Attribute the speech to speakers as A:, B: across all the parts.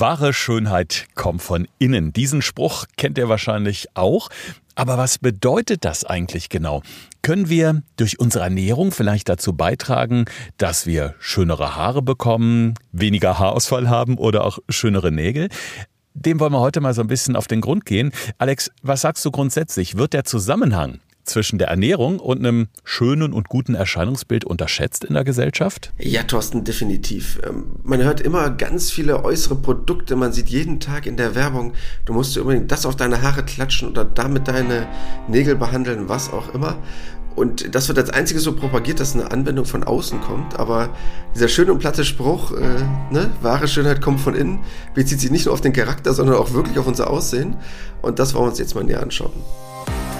A: Wahre Schönheit kommt von innen. Diesen Spruch kennt ihr wahrscheinlich auch. Aber was bedeutet das eigentlich genau? Können wir durch unsere Ernährung vielleicht dazu beitragen, dass wir schönere Haare bekommen, weniger Haarausfall haben oder auch schönere Nägel? Dem wollen wir heute mal so ein bisschen auf den Grund gehen. Alex, was sagst du grundsätzlich? Wird der Zusammenhang zwischen der Ernährung und einem schönen und guten Erscheinungsbild unterschätzt in der Gesellschaft?
B: Ja, Thorsten, definitiv. Ähm, man hört immer ganz viele äußere Produkte, man sieht jeden Tag in der Werbung, du musst unbedingt das auf deine Haare klatschen oder damit deine Nägel behandeln, was auch immer. Und das wird als einziges so propagiert, dass eine Anwendung von außen kommt. Aber dieser schöne und platte Spruch, äh, ne, wahre Schönheit kommt von innen, bezieht sich nicht nur auf den Charakter, sondern auch wirklich auf unser Aussehen. Und das wollen wir uns jetzt mal näher anschauen.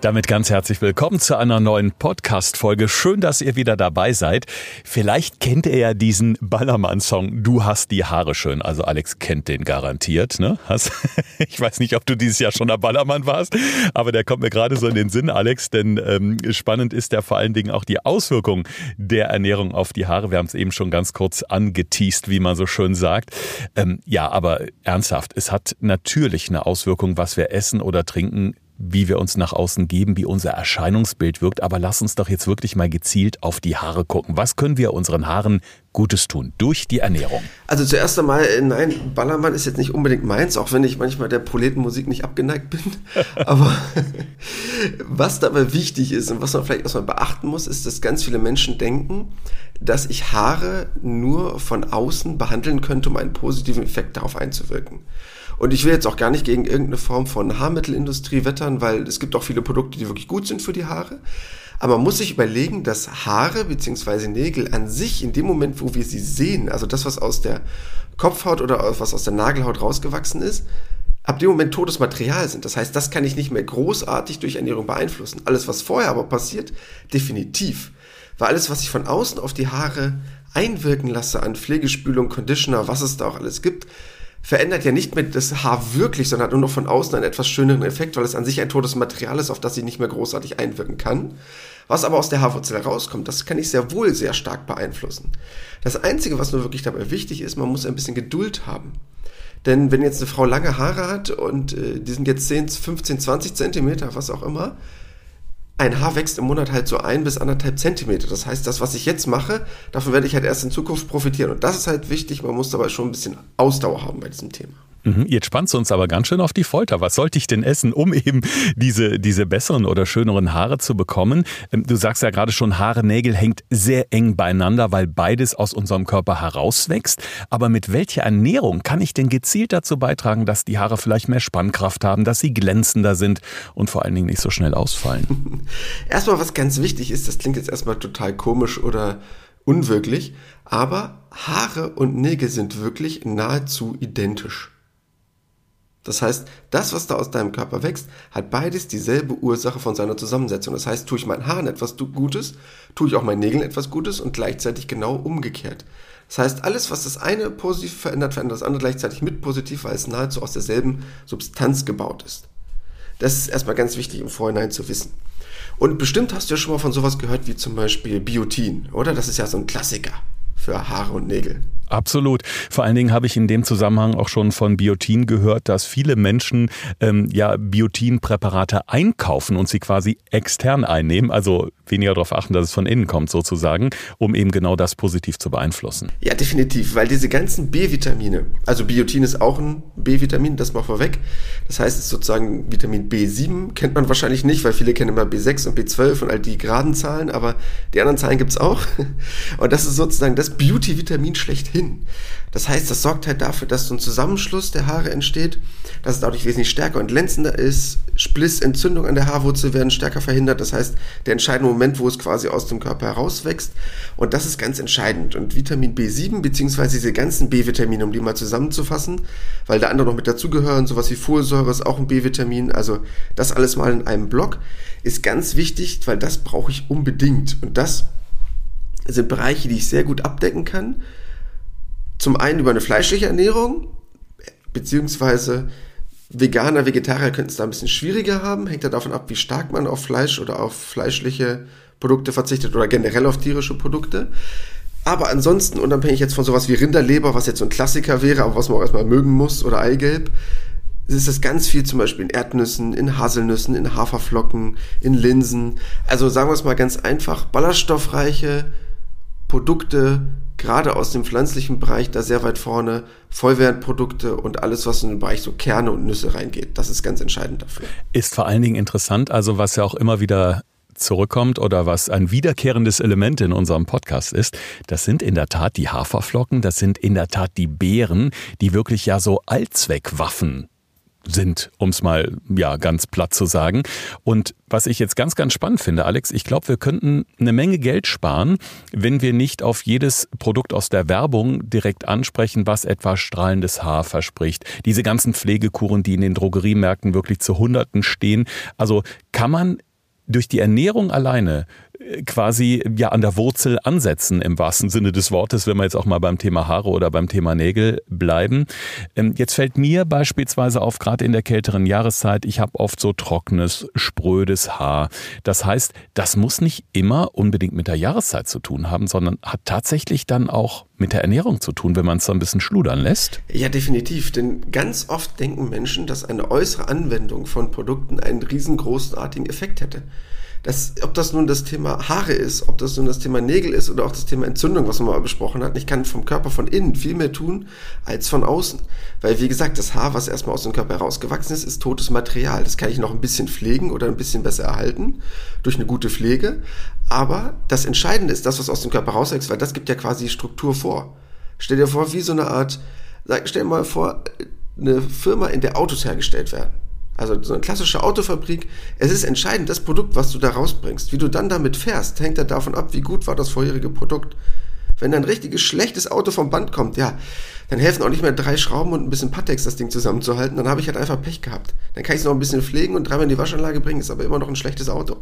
A: Damit ganz herzlich willkommen zu einer neuen Podcast-Folge. Schön, dass ihr wieder dabei seid. Vielleicht kennt ihr ja diesen Ballermann-Song Du hast die Haare schön. Also Alex kennt den garantiert, ne? Ich weiß nicht, ob du dieses Jahr schon der Ballermann warst, aber der kommt mir gerade so in den Sinn, Alex, denn ähm, spannend ist ja vor allen Dingen auch die Auswirkung der Ernährung auf die Haare. Wir haben es eben schon ganz kurz angeteased, wie man so schön sagt. Ähm, ja, aber ernsthaft, es hat natürlich eine Auswirkung, was wir essen oder trinken wie wir uns nach außen geben, wie unser Erscheinungsbild wirkt. Aber lass uns doch jetzt wirklich mal gezielt auf die Haare gucken. Was können wir unseren Haaren Gutes tun durch die Ernährung?
B: Also zuerst einmal, äh, nein, Ballermann ist jetzt nicht unbedingt meins, auch wenn ich manchmal der Proletenmusik nicht abgeneigt bin. Aber was dabei wichtig ist und was man vielleicht erstmal beachten muss, ist, dass ganz viele Menschen denken, dass ich Haare nur von außen behandeln könnte, um einen positiven Effekt darauf einzuwirken. Und ich will jetzt auch gar nicht gegen irgendeine Form von Haarmittelindustrie wettern, weil es gibt auch viele Produkte, die wirklich gut sind für die Haare. Aber man muss sich überlegen, dass Haare bzw. Nägel an sich in dem Moment, wo wir sie sehen, also das, was aus der Kopfhaut oder was aus der Nagelhaut rausgewachsen ist, ab dem Moment totes Material sind. Das heißt, das kann ich nicht mehr großartig durch Ernährung beeinflussen. Alles, was vorher aber passiert, definitiv. Weil alles, was ich von außen auf die Haare einwirken lasse an Pflegespülung, Conditioner, was es da auch alles gibt, verändert ja nicht mehr das Haar wirklich, sondern hat nur noch von außen einen etwas schöneren Effekt, weil es an sich ein totes Material ist, auf das sie nicht mehr großartig einwirken kann. Was aber aus der Haarwurzel herauskommt, das kann ich sehr wohl sehr stark beeinflussen. Das Einzige, was nur wirklich dabei wichtig ist, man muss ein bisschen Geduld haben. Denn wenn jetzt eine Frau lange Haare hat und äh, die sind jetzt 10, 15, 20 Zentimeter, was auch immer, ein Haar wächst im Monat halt so ein bis anderthalb Zentimeter. Das heißt, das, was ich jetzt mache, davon werde ich halt erst in Zukunft profitieren. Und das ist halt wichtig. Man muss dabei schon ein bisschen Ausdauer haben bei diesem Thema.
A: Mhm, jetzt spannt uns aber ganz schön auf die Folter. Was sollte ich denn essen, um eben diese, diese besseren oder schöneren Haare zu bekommen? Ähm, du sagst ja gerade schon, Haare, Nägel hängt sehr eng beieinander, weil beides aus unserem Körper herauswächst. Aber mit welcher Ernährung kann ich denn gezielt dazu beitragen, dass die Haare vielleicht mehr Spannkraft haben, dass sie glänzender sind und vor allen Dingen nicht so schnell ausfallen?
B: erstmal, was ganz wichtig ist, das klingt jetzt erstmal total komisch oder unwirklich, aber Haare und Nägel sind wirklich nahezu identisch. Das heißt, das, was da aus deinem Körper wächst, hat beides dieselbe Ursache von seiner Zusammensetzung. Das heißt, tue ich meinen Haaren etwas Gutes, tue ich auch meinen Nägeln etwas Gutes und gleichzeitig genau umgekehrt. Das heißt, alles, was das eine positiv verändert, verändert das andere gleichzeitig mit positiv, weil es nahezu aus derselben Substanz gebaut ist. Das ist erstmal ganz wichtig im Vorhinein zu wissen. Und bestimmt hast du ja schon mal von sowas gehört wie zum Beispiel Biotin, oder? Das ist ja so ein Klassiker für Haare und Nägel.
A: Absolut. Vor allen Dingen habe ich in dem Zusammenhang auch schon von Biotin gehört, dass viele Menschen ähm, ja Biotinpräparate einkaufen und sie quasi extern einnehmen, also weniger darauf achten, dass es von innen kommt sozusagen, um eben genau das positiv zu beeinflussen.
B: Ja, definitiv, weil diese ganzen B-Vitamine, also Biotin ist auch ein B-Vitamin, das mal vorweg. Das heißt, es ist sozusagen Vitamin B7, kennt man wahrscheinlich nicht, weil viele kennen immer B6 und B12 und all die geraden Zahlen, aber die anderen Zahlen gibt es auch. Und das ist sozusagen das Beauty-Vitamin schlechthin hin. Das heißt, das sorgt halt dafür, dass so ein Zusammenschluss der Haare entsteht, dass es dadurch wesentlich stärker und glänzender ist. Spliss, Entzündung an der Haarwurzel werden stärker verhindert. Das heißt, der entscheidende Moment, wo es quasi aus dem Körper herauswächst. Und das ist ganz entscheidend. Und Vitamin B7, beziehungsweise diese ganzen B-Vitamine, um die mal zusammenzufassen, weil da andere noch mit dazugehören, sowas wie Folsäure ist auch ein B-Vitamin. Also das alles mal in einem Block ist ganz wichtig, weil das brauche ich unbedingt. Und das sind Bereiche, die ich sehr gut abdecken kann zum einen über eine fleischliche Ernährung, beziehungsweise Veganer, Vegetarier könnten es da ein bisschen schwieriger haben. Hängt ja davon ab, wie stark man auf Fleisch oder auf fleischliche Produkte verzichtet oder generell auf tierische Produkte. Aber ansonsten, unabhängig jetzt von sowas wie Rinderleber, was jetzt so ein Klassiker wäre, aber was man auch erstmal mögen muss, oder Eigelb, ist das ganz viel zum Beispiel in Erdnüssen, in Haselnüssen, in Haferflocken, in Linsen. Also sagen wir es mal ganz einfach, ballaststoffreiche Produkte, gerade aus dem pflanzlichen Bereich, da sehr weit vorne, Vollwertprodukte und alles, was in den Bereich so Kerne und Nüsse reingeht. Das ist ganz entscheidend dafür.
A: Ist vor allen Dingen interessant, also was ja auch immer wieder zurückkommt oder was ein wiederkehrendes Element in unserem Podcast ist, das sind in der Tat die Haferflocken, das sind in der Tat die Beeren, die wirklich ja so Allzweckwaffen sind, um es mal ja ganz platt zu sagen. Und was ich jetzt ganz, ganz spannend finde, Alex, ich glaube, wir könnten eine Menge Geld sparen, wenn wir nicht auf jedes Produkt aus der Werbung direkt ansprechen, was etwa strahlendes Haar verspricht. Diese ganzen Pflegekuren, die in den Drogeriemärkten wirklich zu Hunderten stehen. Also kann man durch die Ernährung alleine quasi ja an der Wurzel ansetzen im wahrsten Sinne des Wortes, wenn wir jetzt auch mal beim Thema Haare oder beim Thema Nägel bleiben. Ähm, jetzt fällt mir beispielsweise auf, gerade in der kälteren Jahreszeit, ich habe oft so trockenes, sprödes Haar. Das heißt, das muss nicht immer unbedingt mit der Jahreszeit zu tun haben, sondern hat tatsächlich dann auch mit der Ernährung zu tun, wenn man es so ein bisschen schludern lässt?
B: Ja, definitiv. Denn ganz oft denken Menschen, dass eine äußere Anwendung von Produkten einen riesengroßartigen Effekt hätte das, ob das nun das Thema Haare ist, ob das nun das Thema Nägel ist oder auch das Thema Entzündung, was man mal besprochen hat. Ich kann vom Körper von innen viel mehr tun als von außen. Weil, wie gesagt, das Haar, was erstmal aus dem Körper herausgewachsen ist, ist totes Material. Das kann ich noch ein bisschen pflegen oder ein bisschen besser erhalten durch eine gute Pflege. Aber das Entscheidende ist das, was aus dem Körper rauswächst, weil das gibt ja quasi Struktur vor. Stell dir vor, wie so eine Art, stell dir mal vor, eine Firma, in der Autos hergestellt werden also so eine klassische Autofabrik, es ist entscheidend, das Produkt, was du da rausbringst. Wie du dann damit fährst, hängt ja davon ab, wie gut war das vorherige Produkt. Wenn ein richtiges schlechtes Auto vom Band kommt, ja, dann helfen auch nicht mehr drei Schrauben und ein bisschen Patex, das Ding zusammenzuhalten. Dann habe ich halt einfach Pech gehabt. Dann kann ich es noch ein bisschen pflegen und dreimal in die Waschanlage bringen, ist aber immer noch ein schlechtes Auto.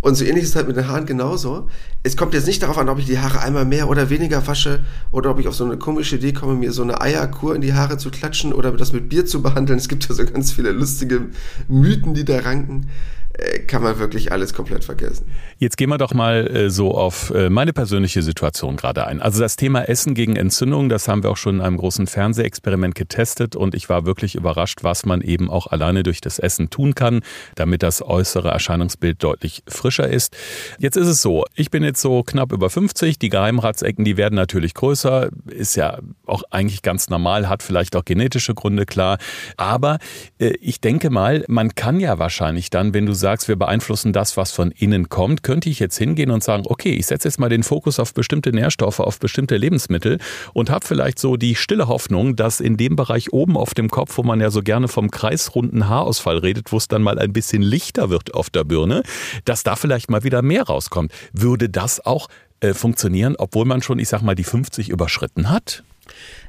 B: Und so ähnlich ist es halt mit den Haaren genauso. Es kommt jetzt nicht darauf an, ob ich die Haare einmal mehr oder weniger wasche oder ob ich auf so eine komische Idee komme, mir so eine Eierkur in die Haare zu klatschen oder das mit Bier zu behandeln. Es gibt ja so ganz viele lustige Mythen, die da ranken. Äh, kann man wirklich alles komplett vergessen.
A: Jetzt gehen wir doch mal äh, so auf äh, meine persönliche Situation gerade ein. Also das Thema Essen gegen Entzündung, das haben wir auch schon in einem großen Fernsehexperiment getestet und ich war wirklich überrascht, was man eben auch alleine durch das Essen tun kann, damit das äußere Erscheinungsbild deutlich frischer ist. Jetzt ist es so, ich bin jetzt so knapp über 50, die Geheimratsecken, die werden natürlich größer, ist ja auch eigentlich ganz normal, hat vielleicht auch genetische Gründe, klar. Aber ich denke mal, man kann ja wahrscheinlich dann, wenn du sagst, sagst, wir beeinflussen das, was von innen kommt, könnte ich jetzt hingehen und sagen, okay, ich setze jetzt mal den Fokus auf bestimmte Nährstoffe, auf bestimmte Lebensmittel und habe vielleicht so die stille Hoffnung, dass in dem Bereich oben auf dem Kopf, wo man ja so gerne vom kreisrunden Haarausfall redet, wo es dann mal ein bisschen lichter wird auf der Birne, dass da vielleicht mal wieder mehr rauskommt. Würde das auch äh, funktionieren, obwohl man schon, ich sag mal, die 50 überschritten hat?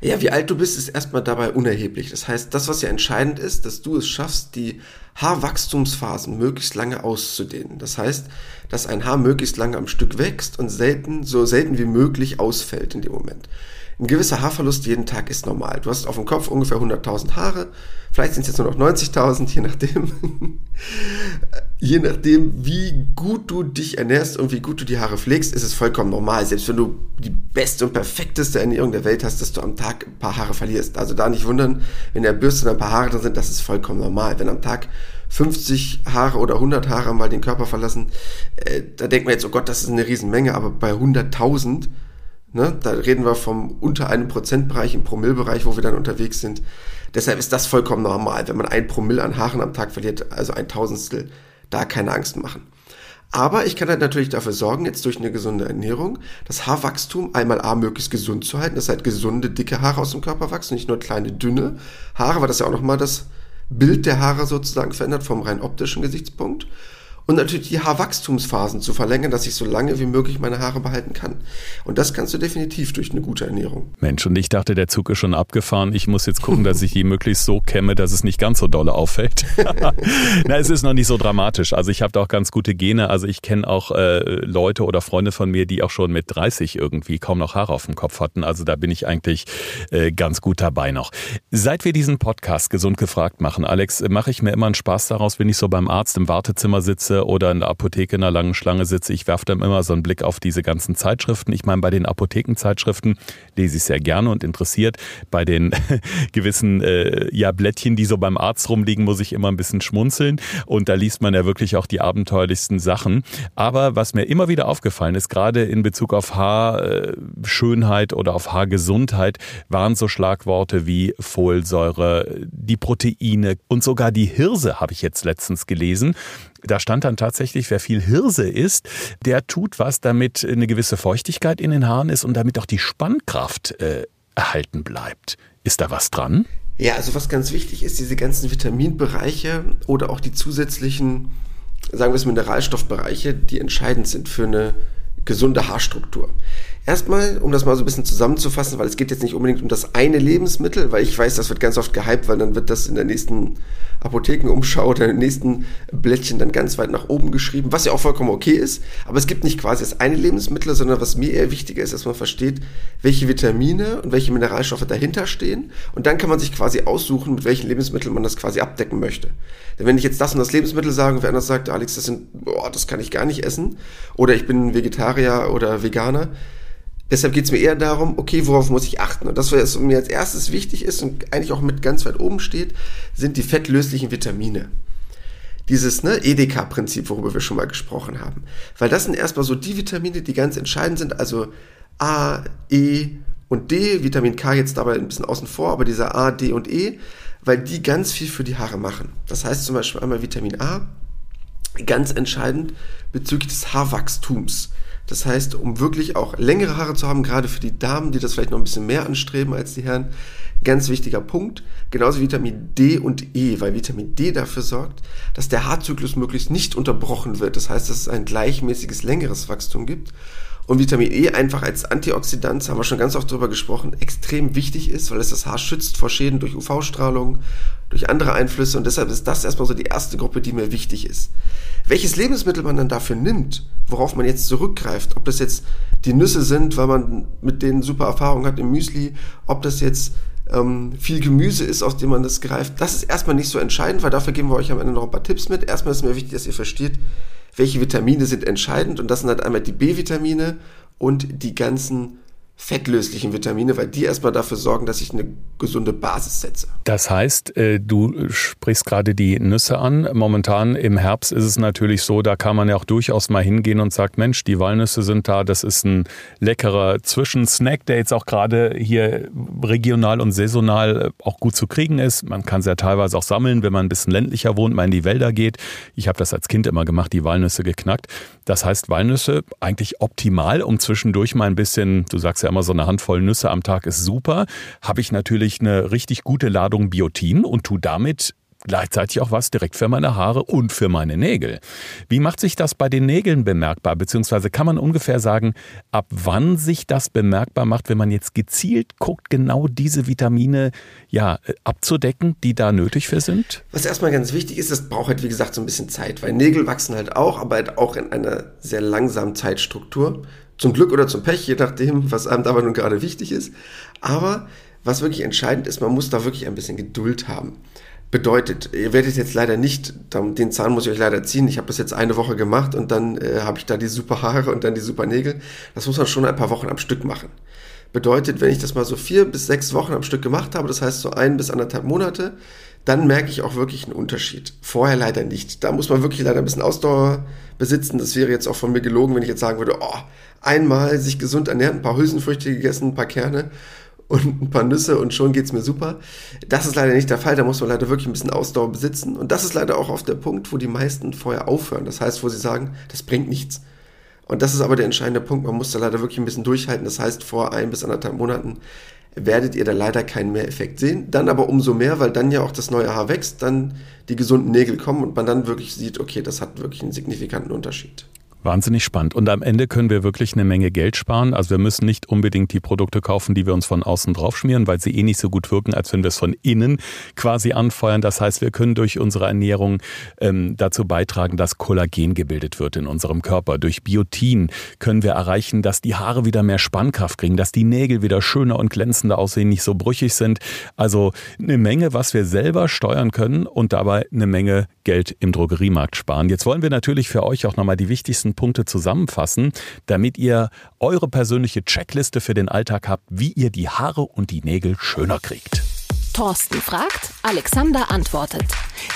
B: Ja, wie alt du bist, ist erstmal dabei unerheblich. Das heißt, das, was ja entscheidend ist, dass du es schaffst, die Haarwachstumsphasen möglichst lange auszudehnen. Das heißt, dass ein Haar möglichst lange am Stück wächst und selten, so selten wie möglich ausfällt in dem Moment. Ein gewisser Haarverlust jeden Tag ist normal. Du hast auf dem Kopf ungefähr 100.000 Haare, vielleicht sind es jetzt nur noch 90.000, je nachdem. je nachdem, wie gut du dich ernährst und wie gut du die Haare pflegst, ist es vollkommen normal. Selbst wenn du die beste und perfekteste Ernährung der Welt hast, dass du am Tag ein paar Haare verlierst. Also da nicht wundern, wenn der Bürste ein paar Haare drin sind, das ist vollkommen normal. Wenn am Tag 50 Haare oder 100 Haare mal den Körper verlassen, äh, da denkt man jetzt, oh Gott, das ist eine Riesenmenge, aber bei 100.000 Ne? Da reden wir vom unter einem Prozentbereich im Promillbereich, wo wir dann unterwegs sind. Deshalb ist das vollkommen normal. Wenn man ein Promille an Haaren am Tag verliert, also ein Tausendstel, da keine Angst machen. Aber ich kann halt natürlich dafür sorgen, jetzt durch eine gesunde Ernährung, das Haarwachstum einmal A möglichst gesund zu halten, dass halt gesunde, dicke Haare aus dem Körper wachsen, nicht nur kleine, dünne Haare, weil das ja auch nochmal das Bild der Haare sozusagen verändert vom rein optischen Gesichtspunkt. Und natürlich die Haarwachstumsphasen zu verlängern, dass ich so lange wie möglich meine Haare behalten kann. Und das kannst du definitiv durch eine gute Ernährung.
A: Mensch, und ich dachte, der Zug ist schon abgefahren. Ich muss jetzt gucken, dass ich die möglichst so kämme, dass es nicht ganz so dolle auffällt. Na, es ist noch nicht so dramatisch. Also ich habe da auch ganz gute Gene. Also ich kenne auch äh, Leute oder Freunde von mir, die auch schon mit 30 irgendwie kaum noch Haare auf dem Kopf hatten. Also da bin ich eigentlich äh, ganz gut dabei noch. Seit wir diesen Podcast gesund gefragt machen, Alex, mache ich mir immer einen Spaß daraus, wenn ich so beim Arzt im Wartezimmer sitze oder in der Apotheke in einer langen Schlange sitze. Ich werfe dann immer so einen Blick auf diese ganzen Zeitschriften. Ich meine, bei den Apothekenzeitschriften lese ich sehr gerne und interessiert. Bei den gewissen äh, ja, Blättchen, die so beim Arzt rumliegen, muss ich immer ein bisschen schmunzeln. Und da liest man ja wirklich auch die abenteuerlichsten Sachen. Aber was mir immer wieder aufgefallen ist, gerade in Bezug auf Haarschönheit oder auf Haargesundheit, waren so Schlagworte wie Folsäure, die Proteine und sogar die Hirse habe ich jetzt letztens gelesen. Da stand dann tatsächlich, wer viel Hirse isst, der tut was, damit eine gewisse Feuchtigkeit in den Haaren ist und damit auch die Spannkraft äh, erhalten bleibt. Ist da was dran?
B: Ja, also was ganz wichtig ist, diese ganzen Vitaminbereiche oder auch die zusätzlichen, sagen wir es, Mineralstoffbereiche, die entscheidend sind für eine gesunde Haarstruktur. Erstmal, um das mal so ein bisschen zusammenzufassen, weil es geht jetzt nicht unbedingt um das eine Lebensmittel, weil ich weiß, das wird ganz oft gehypt, weil dann wird das in der nächsten Apothekenumschau oder im nächsten Blättchen dann ganz weit nach oben geschrieben, was ja auch vollkommen okay ist. Aber es gibt nicht quasi das eine Lebensmittel, sondern was mir eher wichtiger ist, dass man versteht, welche Vitamine und welche Mineralstoffe dahinter stehen. Und dann kann man sich quasi aussuchen, mit welchen Lebensmitteln man das quasi abdecken möchte. Denn wenn ich jetzt das und das Lebensmittel sage und wer anders sagt, Alex, das sind, boah, das kann ich gar nicht essen, oder ich bin Vegetarier oder Veganer, Deshalb geht es mir eher darum, okay, worauf muss ich achten? Und das, was mir als erstes wichtig ist und eigentlich auch mit ganz weit oben steht, sind die fettlöslichen Vitamine. Dieses ne, EDK-Prinzip, worüber wir schon mal gesprochen haben. Weil das sind erstmal so die Vitamine, die ganz entscheidend sind, also A, E und D, Vitamin K jetzt dabei ein bisschen außen vor, aber dieser A, D und E, weil die ganz viel für die Haare machen. Das heißt zum Beispiel einmal Vitamin A, ganz entscheidend bezüglich des Haarwachstums. Das heißt, um wirklich auch längere Haare zu haben, gerade für die Damen, die das vielleicht noch ein bisschen mehr anstreben als die Herren, ganz wichtiger Punkt. Genauso Vitamin D und E, weil Vitamin D dafür sorgt, dass der Haarzyklus möglichst nicht unterbrochen wird. Das heißt, dass es ein gleichmäßiges, längeres Wachstum gibt. Und Vitamin E einfach als Antioxidant, haben wir schon ganz oft drüber gesprochen, extrem wichtig ist, weil es das Haar schützt vor Schäden durch UV-Strahlung, durch andere Einflüsse. Und deshalb ist das erstmal so die erste Gruppe, die mir wichtig ist. Welches Lebensmittel man dann dafür nimmt, worauf man jetzt zurückgreift, ob das jetzt die Nüsse sind, weil man mit denen super Erfahrung hat im Müsli, ob das jetzt ähm, viel Gemüse ist, aus dem man das greift, das ist erstmal nicht so entscheidend, weil dafür geben wir euch am Ende noch ein paar Tipps mit. Erstmal ist mir wichtig, dass ihr versteht, welche Vitamine sind entscheidend. Und das sind halt einmal die B-Vitamine und die ganzen fettlöslichen Vitamine, weil die erstmal dafür sorgen, dass ich eine gesunde Basis setze.
A: Das heißt, äh, du sprichst gerade die Nüsse an. Momentan im Herbst ist es natürlich so, da kann man ja auch durchaus mal hingehen und sagt, Mensch, die Walnüsse sind da, das ist ein leckerer Zwischensnack, der jetzt auch gerade hier regional und saisonal äh, auch gut zu kriegen ist. Man kann sie ja teilweise auch sammeln, wenn man ein bisschen ländlicher wohnt, mal in die Wälder geht. Ich habe das als Kind immer gemacht, die Walnüsse geknackt. Das heißt, Walnüsse eigentlich optimal, um zwischendurch mal ein bisschen, du sagst ja immer so eine Handvoll Nüsse am Tag ist super, habe ich natürlich eine richtig gute Ladung Biotin und tu damit gleichzeitig auch was direkt für meine Haare und für meine Nägel. Wie macht sich das bei den Nägeln bemerkbar? Beziehungsweise kann man ungefähr sagen, ab wann sich das bemerkbar macht, wenn man jetzt gezielt guckt, genau diese Vitamine ja, abzudecken, die da nötig für sind?
B: Was erstmal ganz wichtig ist, das braucht halt wie gesagt so ein bisschen Zeit, weil Nägel wachsen halt auch, aber halt auch in einer sehr langsamen Zeitstruktur. Zum Glück oder zum Pech, je nachdem, was einem dabei nun gerade wichtig ist. Aber was wirklich entscheidend ist, man muss da wirklich ein bisschen Geduld haben. Bedeutet, ihr werdet jetzt leider nicht, den Zahn muss ich euch leider ziehen, ich habe das jetzt eine Woche gemacht und dann äh, habe ich da die super Haare und dann die super Nägel. Das muss man schon ein paar Wochen am Stück machen. Bedeutet, wenn ich das mal so vier bis sechs Wochen am Stück gemacht habe, das heißt so ein bis anderthalb Monate, dann merke ich auch wirklich einen Unterschied. Vorher leider nicht. Da muss man wirklich leider ein bisschen Ausdauer besitzen. Das wäre jetzt auch von mir gelogen, wenn ich jetzt sagen würde, oh, einmal sich gesund ernährt, ein paar Hülsenfrüchte gegessen, ein paar Kerne und ein paar Nüsse und schon geht's mir super. Das ist leider nicht der Fall, da muss man leider wirklich ein bisschen Ausdauer besitzen. Und das ist leider auch oft der Punkt, wo die meisten vorher aufhören. Das heißt, wo sie sagen, das bringt nichts. Und das ist aber der entscheidende Punkt. Man muss da leider wirklich ein bisschen durchhalten. Das heißt, vor ein bis anderthalb Monaten werdet ihr da leider keinen Mehreffekt sehen. Dann aber umso mehr, weil dann ja auch das neue Haar wächst, dann die gesunden Nägel kommen und man dann wirklich sieht, okay, das hat wirklich einen signifikanten Unterschied.
A: Wahnsinnig spannend. Und am Ende können wir wirklich eine Menge Geld sparen. Also wir müssen nicht unbedingt die Produkte kaufen, die wir uns von außen draufschmieren, weil sie eh nicht so gut wirken, als wenn wir es von innen quasi anfeuern. Das heißt, wir können durch unsere Ernährung ähm, dazu beitragen, dass Kollagen gebildet wird in unserem Körper. Durch Biotin können wir erreichen, dass die Haare wieder mehr Spannkraft kriegen, dass die Nägel wieder schöner und glänzender aussehen, nicht so brüchig sind. Also eine Menge, was wir selber steuern können und dabei eine Menge Geld im Drogeriemarkt sparen. Jetzt wollen wir natürlich für euch auch nochmal die wichtigsten wichtigsten Punkte zusammenfassen, damit ihr eure persönliche Checkliste für den Alltag habt, wie ihr die Haare und die Nägel schöner kriegt.
C: Thorsten fragt, Alexander antwortet.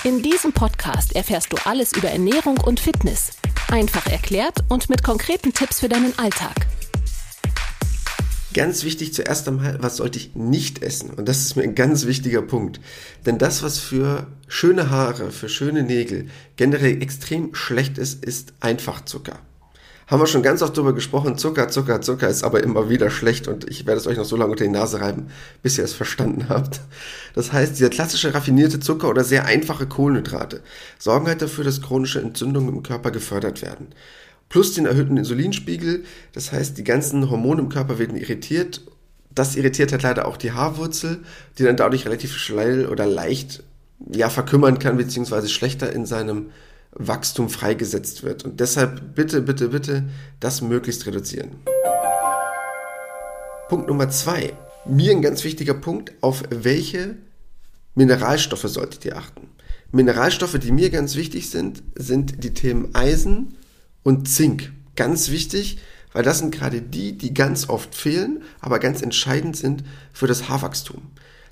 C: In diesem Podcast erfährst du alles über Ernährung und Fitness. Einfach erklärt und mit konkreten Tipps für deinen Alltag.
B: Ganz wichtig zuerst einmal, was sollte ich nicht essen? Und das ist mir ein ganz wichtiger Punkt. Denn das, was für schöne Haare, für schöne Nägel generell extrem schlecht ist, ist Einfachzucker. Haben wir schon ganz oft darüber gesprochen, Zucker, Zucker, Zucker ist aber immer wieder schlecht und ich werde es euch noch so lange unter die Nase reiben, bis ihr es verstanden habt. Das heißt, dieser klassische raffinierte Zucker oder sehr einfache Kohlenhydrate sorgen halt dafür, dass chronische Entzündungen im Körper gefördert werden plus den erhöhten Insulinspiegel. Das heißt, die ganzen Hormone im Körper werden irritiert. Das irritiert halt leider auch die Haarwurzel, die dann dadurch relativ schnell oder leicht ja, verkümmern kann, beziehungsweise schlechter in seinem Wachstum freigesetzt wird. Und deshalb bitte, bitte, bitte das möglichst reduzieren. Punkt Nummer zwei. Mir ein ganz wichtiger Punkt, auf welche Mineralstoffe solltet ihr achten? Mineralstoffe, die mir ganz wichtig sind, sind die Themen Eisen, und Zink. Ganz wichtig, weil das sind gerade die, die ganz oft fehlen, aber ganz entscheidend sind für das Haarwachstum.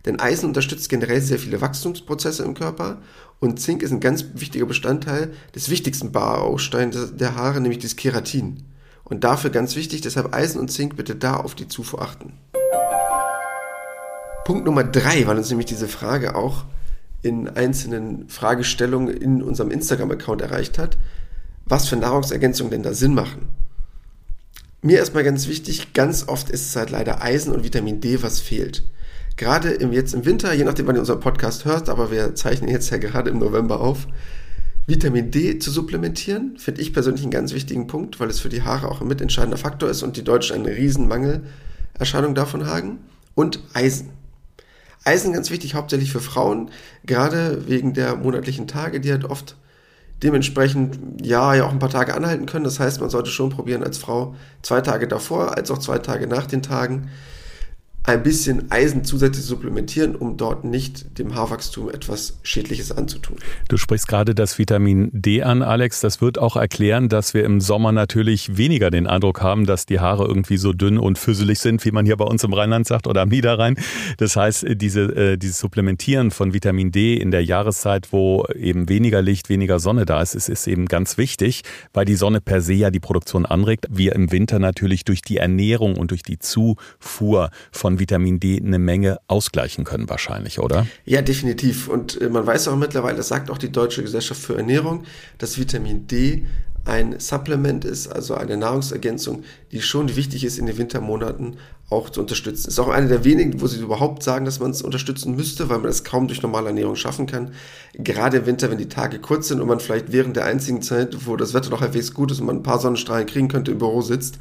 B: Denn Eisen unterstützt generell sehr viele Wachstumsprozesse im Körper und Zink ist ein ganz wichtiger Bestandteil des wichtigsten Bausteins der Haare, nämlich des Keratin. Und dafür ganz wichtig, deshalb Eisen und Zink bitte da auf die Zufuhr achten. Punkt Nummer drei, weil uns nämlich diese Frage auch in einzelnen Fragestellungen in unserem Instagram-Account erreicht hat, was für Nahrungsergänzungen denn da Sinn machen. Mir erstmal ganz wichtig, ganz oft ist es halt leider Eisen und Vitamin D, was fehlt. Gerade im, jetzt im Winter, je nachdem, wann ihr unseren Podcast hört, aber wir zeichnen jetzt ja gerade im November auf, Vitamin D zu supplementieren, finde ich persönlich einen ganz wichtigen Punkt, weil es für die Haare auch ein mitentscheidender Faktor ist und die Deutschen eine riesen Mangelerscheinung davon haben. Und Eisen. Eisen ganz wichtig, hauptsächlich für Frauen, gerade wegen der monatlichen Tage, die halt oft dementsprechend ja, ja auch ein paar Tage anhalten können. Das heißt, man sollte schon probieren, als Frau zwei Tage davor als auch zwei Tage nach den Tagen ein bisschen Eisen zusätzlich supplementieren, um dort nicht dem Haarwachstum etwas Schädliches anzutun.
A: Du sprichst gerade das Vitamin D an, Alex. Das wird auch erklären, dass wir im Sommer natürlich weniger den Eindruck haben, dass die Haare irgendwie so dünn und füsselig sind, wie man hier bei uns im Rheinland sagt oder am Niederrhein. Das heißt, diese, äh, dieses Supplementieren von Vitamin D in der Jahreszeit, wo eben weniger Licht, weniger Sonne da ist, ist, ist eben ganz wichtig, weil die Sonne per se ja die Produktion anregt. Wir im Winter natürlich durch die Ernährung und durch die Zufuhr von von Vitamin D eine Menge ausgleichen können wahrscheinlich, oder?
B: Ja, definitiv. Und äh, man weiß auch mittlerweile, das sagt auch die Deutsche Gesellschaft für Ernährung, dass Vitamin D ein Supplement ist, also eine Nahrungsergänzung, die schon wichtig ist in den Wintermonaten auch zu unterstützen. Ist auch eine der wenigen, wo sie überhaupt sagen, dass man es unterstützen müsste, weil man es kaum durch normale Ernährung schaffen kann. Gerade im Winter, wenn die Tage kurz sind und man vielleicht während der einzigen Zeit, wo das Wetter noch halbwegs gut ist und man ein paar Sonnenstrahlen kriegen könnte, im Büro sitzt,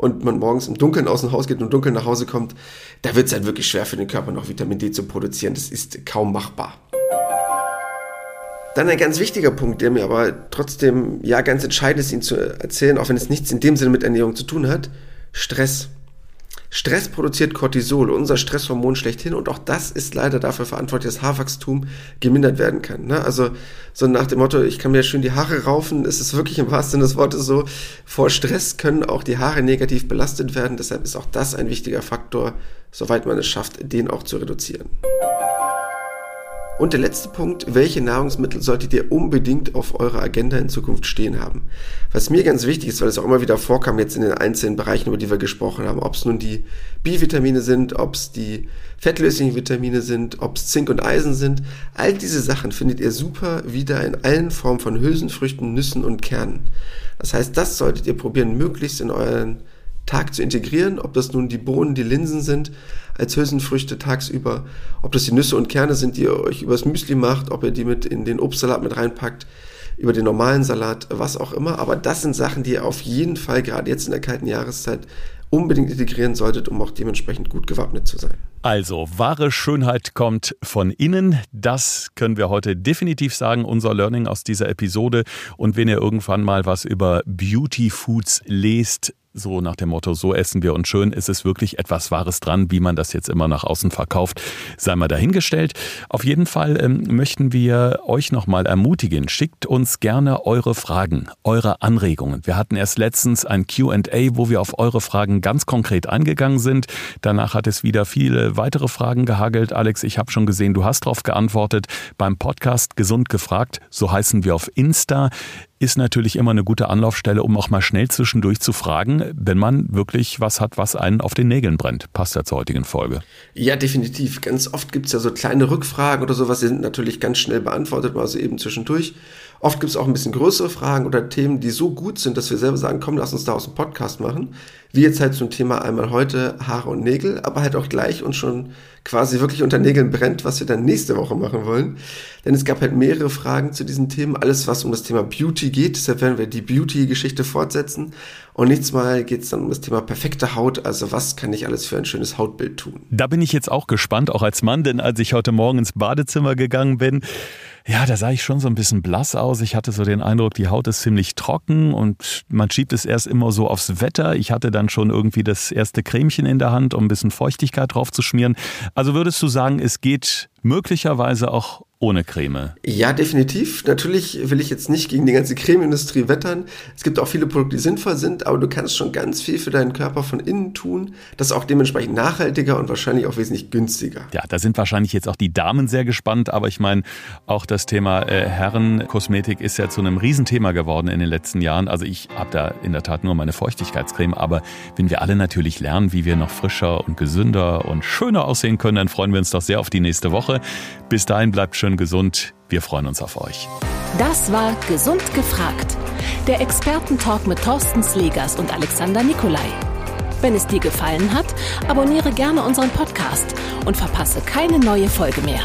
B: und man morgens im Dunkeln aus dem Haus geht und im Dunkeln nach Hause kommt, da wird es halt wirklich schwer für den Körper noch Vitamin D zu produzieren. Das ist kaum machbar. Dann ein ganz wichtiger Punkt, der mir aber trotzdem ja ganz entscheidend ist, ihn zu erzählen, auch wenn es nichts in dem Sinne mit Ernährung zu tun hat. Stress. Stress produziert Cortisol, unser Stresshormon schlechthin, und auch das ist leider dafür verantwortlich, dass Haarwachstum gemindert werden kann. Ne? Also so nach dem Motto, ich kann mir schön die Haare raufen, ist es wirklich im wahrsten Sinne des Wortes so, vor Stress können auch die Haare negativ belastet werden, deshalb ist auch das ein wichtiger Faktor, soweit man es schafft, den auch zu reduzieren. Und der letzte Punkt, welche Nahrungsmittel solltet ihr unbedingt auf eurer Agenda in Zukunft stehen haben? Was mir ganz wichtig ist, weil es auch immer wieder vorkam jetzt in den einzelnen Bereichen, über die wir gesprochen haben, ob es nun die B-Vitamine sind, ob es die fettlöslichen Vitamine sind, ob es Zink und Eisen sind, all diese Sachen findet ihr super wieder in allen Formen von Hülsenfrüchten, Nüssen und Kernen. Das heißt, das solltet ihr probieren, möglichst in euren Tag zu integrieren, ob das nun die Bohnen, die Linsen sind, als Hülsenfrüchte tagsüber, ob das die Nüsse und Kerne sind, die ihr euch übers Müsli macht, ob ihr die mit in den Obstsalat mit reinpackt, über den normalen Salat, was auch immer. Aber das sind Sachen, die ihr auf jeden Fall gerade jetzt in der kalten Jahreszeit unbedingt integrieren solltet, um auch dementsprechend gut gewappnet zu sein.
A: Also, wahre Schönheit kommt von innen. Das können wir heute definitiv sagen, unser Learning aus dieser Episode. Und wenn ihr irgendwann mal was über Beauty Foods lest, so nach dem Motto, so essen wir und schön, ist es wirklich etwas Wahres dran, wie man das jetzt immer nach außen verkauft, sei mal dahingestellt. Auf jeden Fall ähm, möchten wir euch nochmal ermutigen, schickt uns gerne eure Fragen, eure Anregungen. Wir hatten erst letztens ein QA, wo wir auf eure Fragen ganz konkret eingegangen sind. Danach hat es wieder viele weitere Fragen gehagelt. Alex, ich habe schon gesehen, du hast darauf geantwortet. Beim Podcast Gesund gefragt, so heißen wir auf Insta ist natürlich immer eine gute Anlaufstelle, um auch mal schnell zwischendurch zu fragen, wenn man wirklich was hat, was einen auf den Nägeln brennt. Passt ja zur heutigen Folge.
B: Ja, definitiv. Ganz oft gibt es ja so kleine Rückfragen oder sowas, die sind natürlich ganz schnell beantwortet, mal so eben zwischendurch. Oft gibt es auch ein bisschen größere Fragen oder Themen, die so gut sind, dass wir selber sagen, komm, lass uns da aus dem Podcast machen. Wie jetzt halt zum Thema einmal heute Haare und Nägel, aber halt auch gleich und schon quasi wirklich unter Nägeln brennt, was wir dann nächste Woche machen wollen. Denn es gab halt mehrere Fragen zu diesen Themen, alles was um das Thema Beauty geht. Deshalb werden wir die Beauty-Geschichte fortsetzen. Und nächstes Mal geht es dann um das Thema perfekte Haut. Also was kann ich alles für ein schönes Hautbild tun?
A: Da bin ich jetzt auch gespannt, auch als Mann, denn als ich heute Morgen ins Badezimmer gegangen bin, ja, da sah ich schon so ein bisschen blass aus. Ich hatte so den Eindruck, die Haut ist ziemlich trocken und man schiebt es erst immer so aufs Wetter. Ich hatte dann schon irgendwie das erste Cremchen in der Hand, um ein bisschen Feuchtigkeit drauf zu schmieren. Also würdest du sagen, es geht möglicherweise auch ohne Creme.
B: Ja, definitiv. Natürlich will ich jetzt nicht gegen die ganze Cremeindustrie wettern. Es gibt auch viele Produkte, die sinnvoll sind, aber du kannst schon ganz viel für deinen Körper von innen tun. Das ist auch dementsprechend nachhaltiger und wahrscheinlich auch wesentlich günstiger.
A: Ja, da sind wahrscheinlich jetzt auch die Damen sehr gespannt, aber ich meine, auch das Thema äh, Herrenkosmetik ist ja zu einem Riesenthema geworden in den letzten Jahren. Also ich habe da in der Tat nur meine Feuchtigkeitscreme, aber wenn wir alle natürlich lernen, wie wir noch frischer und gesünder und schöner aussehen können, dann freuen wir uns doch sehr auf die nächste Woche. Bis dahin bleibt schön gesund. Wir freuen uns auf euch.
C: Das war Gesund gefragt. Der Expertentalk mit Thorsten Slegers und Alexander Nikolai. Wenn es dir gefallen hat, abonniere gerne unseren Podcast und verpasse keine neue Folge mehr.